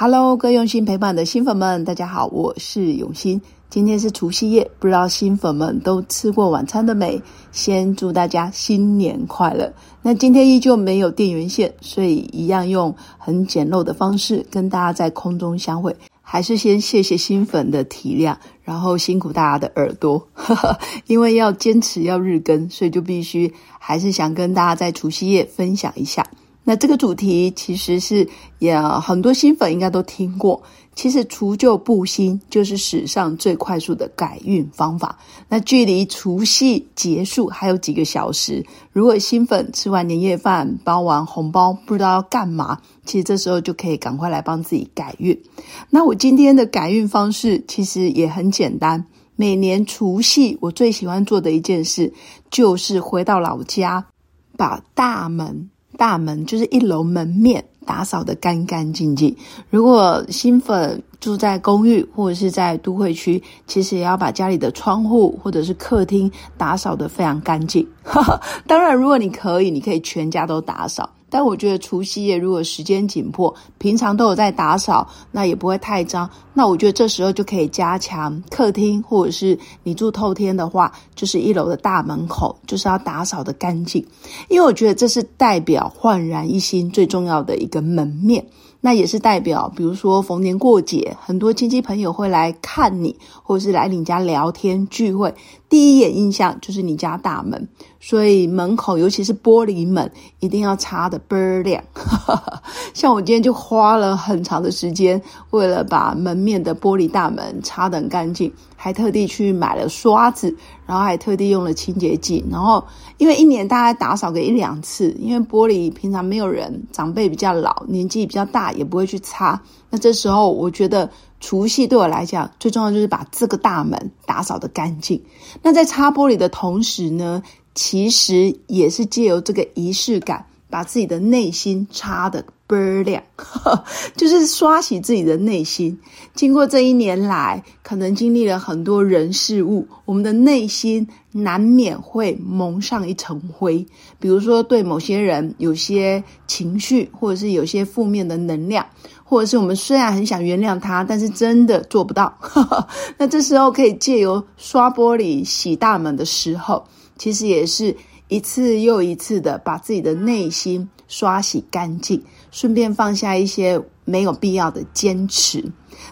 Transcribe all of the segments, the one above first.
Hello，各位用心陪伴的新粉们，大家好，我是永新。今天是除夕夜，不知道新粉们都吃过晚餐的没？先祝大家新年快乐。那今天依旧没有电源线，所以一样用很简陋的方式跟大家在空中相会。还是先谢谢新粉的体谅，然后辛苦大家的耳朵，呵 呵因为要坚持要日更，所以就必须还是想跟大家在除夕夜分享一下。那这个主题其实是也很多新粉应该都听过。其实除旧布新就是史上最快速的改运方法。那距离除夕结束还有几个小时，如果新粉吃完年夜饭包完红包不知道要干嘛，其实这时候就可以赶快来帮自己改运。那我今天的改运方式其实也很简单。每年除夕我最喜欢做的一件事就是回到老家，把大门。大门就是一楼门面打扫的干干净净。如果新粉住在公寓或者是在都会区，其实也要把家里的窗户或者是客厅打扫的非常干净。当然，如果你可以，你可以全家都打扫。但我觉得除夕夜如果时间紧迫，平常都有在打扫，那也不会太脏。那我觉得这时候就可以加强客厅，或者是你住透天的话，就是一楼的大门口，就是要打扫的干净。因为我觉得这是代表焕然一新最重要的一个门面。那也是代表，比如说逢年过节，很多亲戚朋友会来看你，或者是来你家聊天聚会，第一眼印象就是你家大门，所以门口尤其是玻璃门一定要擦的倍儿亮。像我今天就花了很长的时间，为了把门面的玻璃大门擦得很干净。还特地去买了刷子，然后还特地用了清洁剂，然后因为一年大概打扫个一两次，因为玻璃平常没有人，长辈比较老，年纪比较大，也不会去擦。那这时候我觉得除夕对我来讲最重要就是把这个大门打扫的干净。那在擦玻璃的同时呢，其实也是借由这个仪式感，把自己的内心擦的。倍儿亮，就是刷洗自己的内心。经过这一年来，可能经历了很多人事物，我们的内心难免会蒙上一层灰。比如说，对某些人有些情绪，或者是有些负面的能量，或者是我们虽然很想原谅他，但是真的做不到。那这时候可以借由刷玻璃、洗大门的时候，其实也是一次又一次的把自己的内心。刷洗干净，顺便放下一些没有必要的坚持。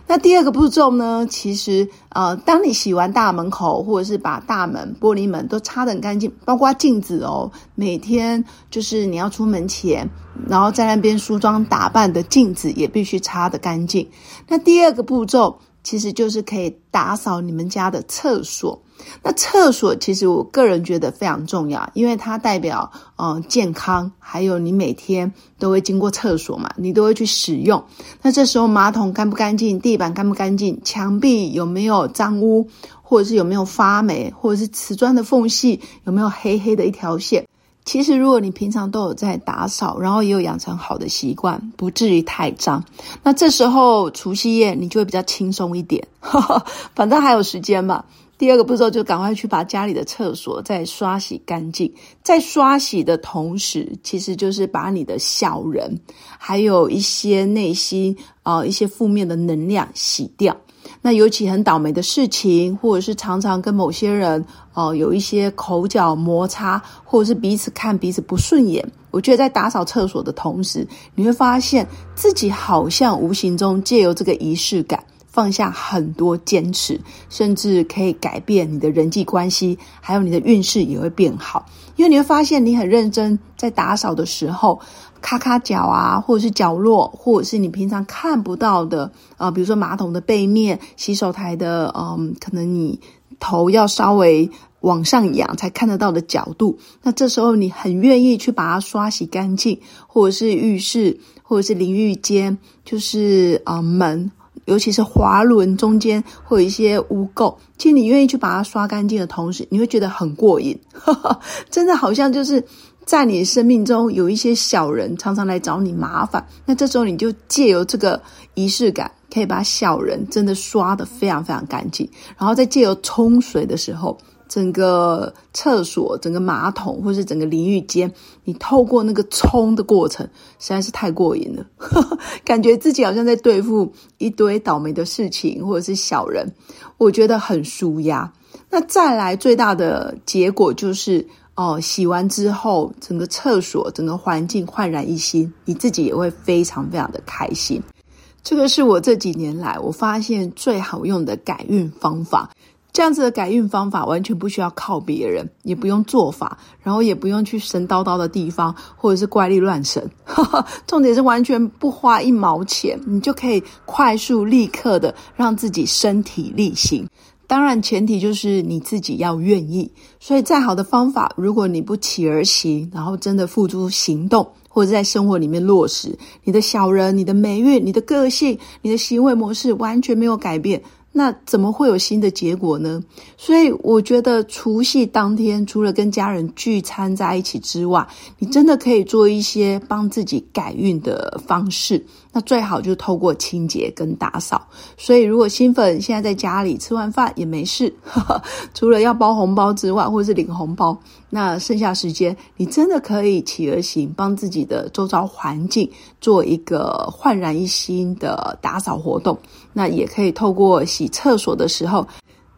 那第二个步骤呢？其实，呃，当你洗完大门口，或者是把大门、玻璃门都擦得很干净，包括镜子哦，每天就是你要出门前，然后在那边梳妆打扮的镜子也必须擦得干净。那第二个步骤。其实就是可以打扫你们家的厕所。那厕所其实我个人觉得非常重要，因为它代表嗯健康，还有你每天都会经过厕所嘛，你都会去使用。那这时候马桶干不干净，地板干不干净，墙壁有没有脏污，或者是有没有发霉，或者是瓷砖的缝隙有没有黑黑的一条线。其实，如果你平常都有在打扫，然后也有养成好的习惯，不至于太脏。那这时候除夕夜你就会比较轻松一点，反正还有时间嘛。第二个步骤就赶快去把家里的厕所再刷洗干净。在刷洗的同时，其实就是把你的小人，还有一些内心啊一些负面的能量洗掉。那尤其很倒霉的事情，或者是常常跟某些人哦有一些口角摩擦，或者是彼此看彼此不顺眼，我觉得在打扫厕所的同时，你会发现自己好像无形中借由这个仪式感，放下很多坚持，甚至可以改变你的人际关系，还有你的运势也会变好，因为你会发现你很认真在打扫的时候。咔咔角啊，或者是角落，或者是你平常看不到的啊，比如说马桶的背面、洗手台的，嗯，可能你头要稍微往上仰才看得到的角度。那这时候你很愿意去把它刷洗干净，或者是浴室，或者是淋浴间，就是啊门，尤其是滑轮中间会有一些污垢。其实你愿意去把它刷干净的同时，你会觉得很过瘾，真的好像就是。在你生命中有一些小人常常来找你麻烦，那这时候你就借由这个仪式感，可以把小人真的刷的非常非常干净，然后再借由冲水的时候，整个厕所、整个马桶或是整个淋浴间，你透过那个冲的过程，实在是太过瘾了，感觉自己好像在对付一堆倒霉的事情或者是小人，我觉得很舒压。那再来最大的结果就是，哦，洗完之后，整个厕所、整个环境焕然一新，你自己也会非常非常的开心。这个是我这几年来我发现最好用的改运方法。这样子的改运方法完全不需要靠别人，也不用做法，然后也不用去神叨叨的地方或者是怪力乱神。重点是完全不花一毛钱，你就可以快速立刻的让自己身体力行。当然前提就是你自己要愿意。所以再好的方法，如果你不起而行，然后真的付诸行动，或者在生活里面落实，你的小人、你的霉运、你的个性、你的行为模式完全没有改变。那怎么会有新的结果呢？所以我觉得除夕当天，除了跟家人聚餐在一起之外，你真的可以做一些帮自己改运的方式。那最好就透过清洁跟打扫。所以如果新粉现在在家里吃完饭也没事，除了要包红包之外，或是领红包，那剩下时间你真的可以起而行，帮自己的周遭环境做一个焕然一新的打扫活动。那也可以透过洗厕所的时候。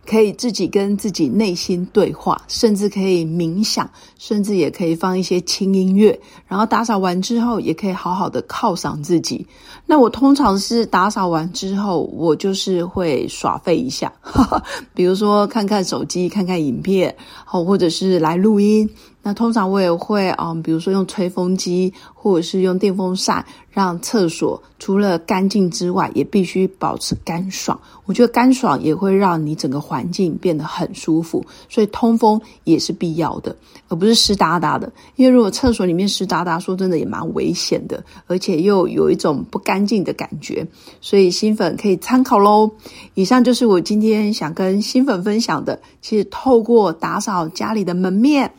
可以自己跟自己内心对话，甚至可以冥想，甚至也可以放一些轻音乐。然后打扫完之后，也可以好好的犒赏自己。那我通常是打扫完之后，我就是会耍废一下，比如说看看手机，看看影片，好，或者是来录音。那通常我也会，嗯，比如说用吹风机，或者是用电风扇，让厕所除了干净之外，也必须保持干爽。我觉得干爽也会让你整个环境变得很舒服，所以通风也是必要的，而不是湿哒哒的。因为如果厕所里面湿哒哒，说真的也蛮危险的，而且又有一种不干净的感觉。所以新粉可以参考喽。以上就是我今天想跟新粉分享的，其实透过打扫家里的门面。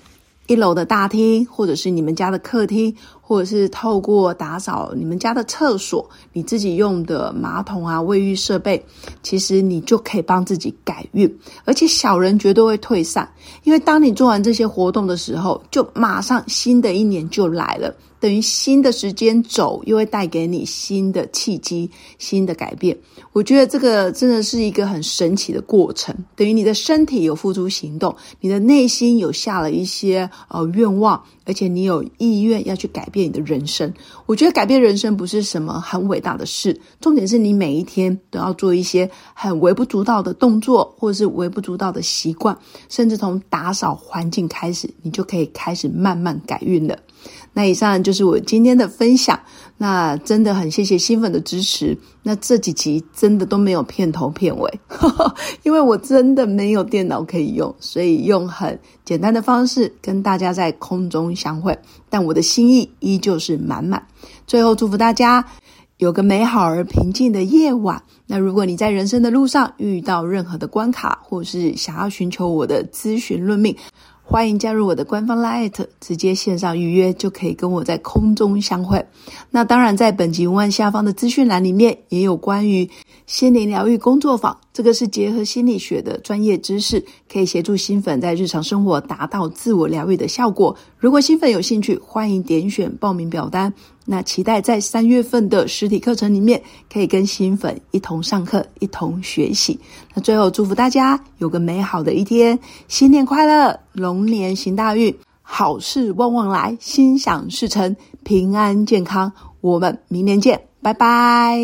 一楼的大厅，或者是你们家的客厅，或者是透过打扫你们家的厕所，你自己用的马桶啊、卫浴设备，其实你就可以帮自己改运，而且小人绝对会退散，因为当你做完这些活动的时候，就马上新的一年就来了。等于新的时间走，又会带给你新的契机、新的改变。我觉得这个真的是一个很神奇的过程。等于你的身体有付出行动，你的内心有下了一些呃愿望，而且你有意愿要去改变你的人生。我觉得改变人生不是什么很伟大的事，重点是你每一天都要做一些很微不足道的动作，或者是微不足道的习惯，甚至从打扫环境开始，你就可以开始慢慢改运了。那以上就是我今天的分享。那真的很谢谢新粉的支持。那这几集真的都没有片头片尾，因为我真的没有电脑可以用，所以用很简单的方式跟大家在空中相会。但我的心意依旧是满满。最后祝福大家有个美好而平静的夜晚。那如果你在人生的路上遇到任何的关卡，或是想要寻求我的咨询论命。欢迎加入我的官方 Line，直接线上预约就可以跟我在空中相会。那当然，在本集文案下方的资讯栏里面也有关于心灵疗愈工作坊，这个是结合心理学的专业知识，可以协助新粉在日常生活达到自我疗愈的效果。如果新粉有兴趣，欢迎点选报名表单。那期待在三月份的实体课程里面，可以跟新粉一同上课，一同学习。那最后祝福大家有个美好的一天，新年快乐，龙年行大运，好事旺旺来，心想事成，平安健康。我们明年见，拜拜。